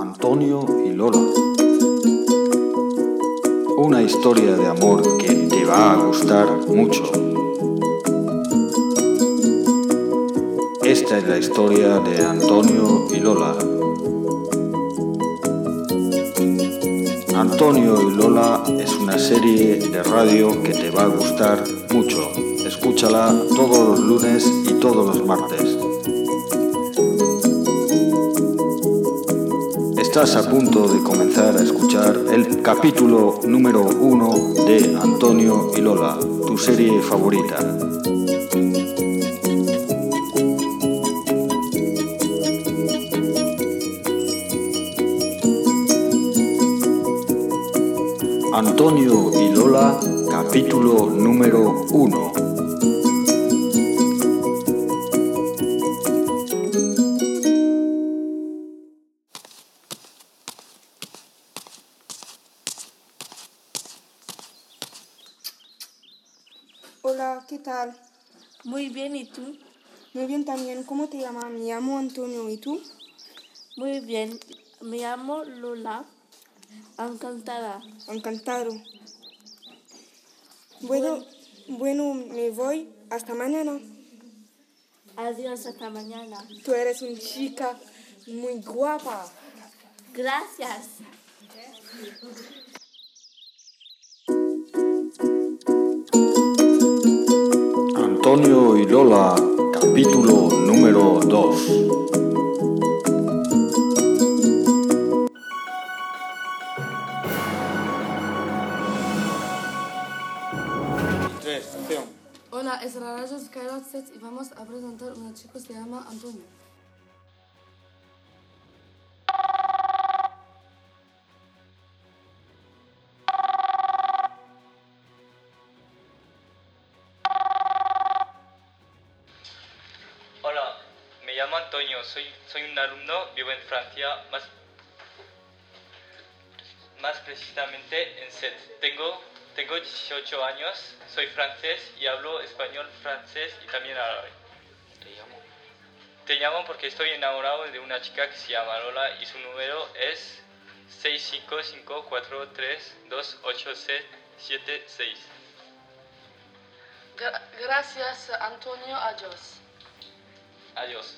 Antonio y Lola. Una historia de amor que te va a gustar mucho. Esta es la historia de Antonio y Lola. Antonio y Lola es una serie de radio que te va a gustar mucho. Escúchala todos los lunes y todos los martes. Estás a punto de comenzar a escuchar el capítulo número uno de Antonio y Lola, tu serie favorita. Antonio y Lola, capítulo número uno. Hola, ¿qué tal? Muy bien, ¿y tú? Muy bien también. ¿Cómo te llamas? Me llamo Antonio. ¿Y tú? Muy bien, me llamo Lola. Encantada. Encantado. Bueno, bueno, me voy. Hasta mañana. Adiós, hasta mañana. Tú eres una chica muy guapa. Gracias. Y Lola, capítulo número 2. Hola, es la radio Skyrock Sets y vamos a presentar una chica que se llama Antonio. Llamo Antonio, soy, soy un alumno, vivo en Francia, más, más precisamente en Sète. Tengo, tengo 18 años, soy francés y hablo español, francés y también árabe. Te llamo. Te llamo porque estoy enamorado de una chica que se llama Lola y su número es 655432876. Gra- gracias, Antonio. Adiós. Adiós.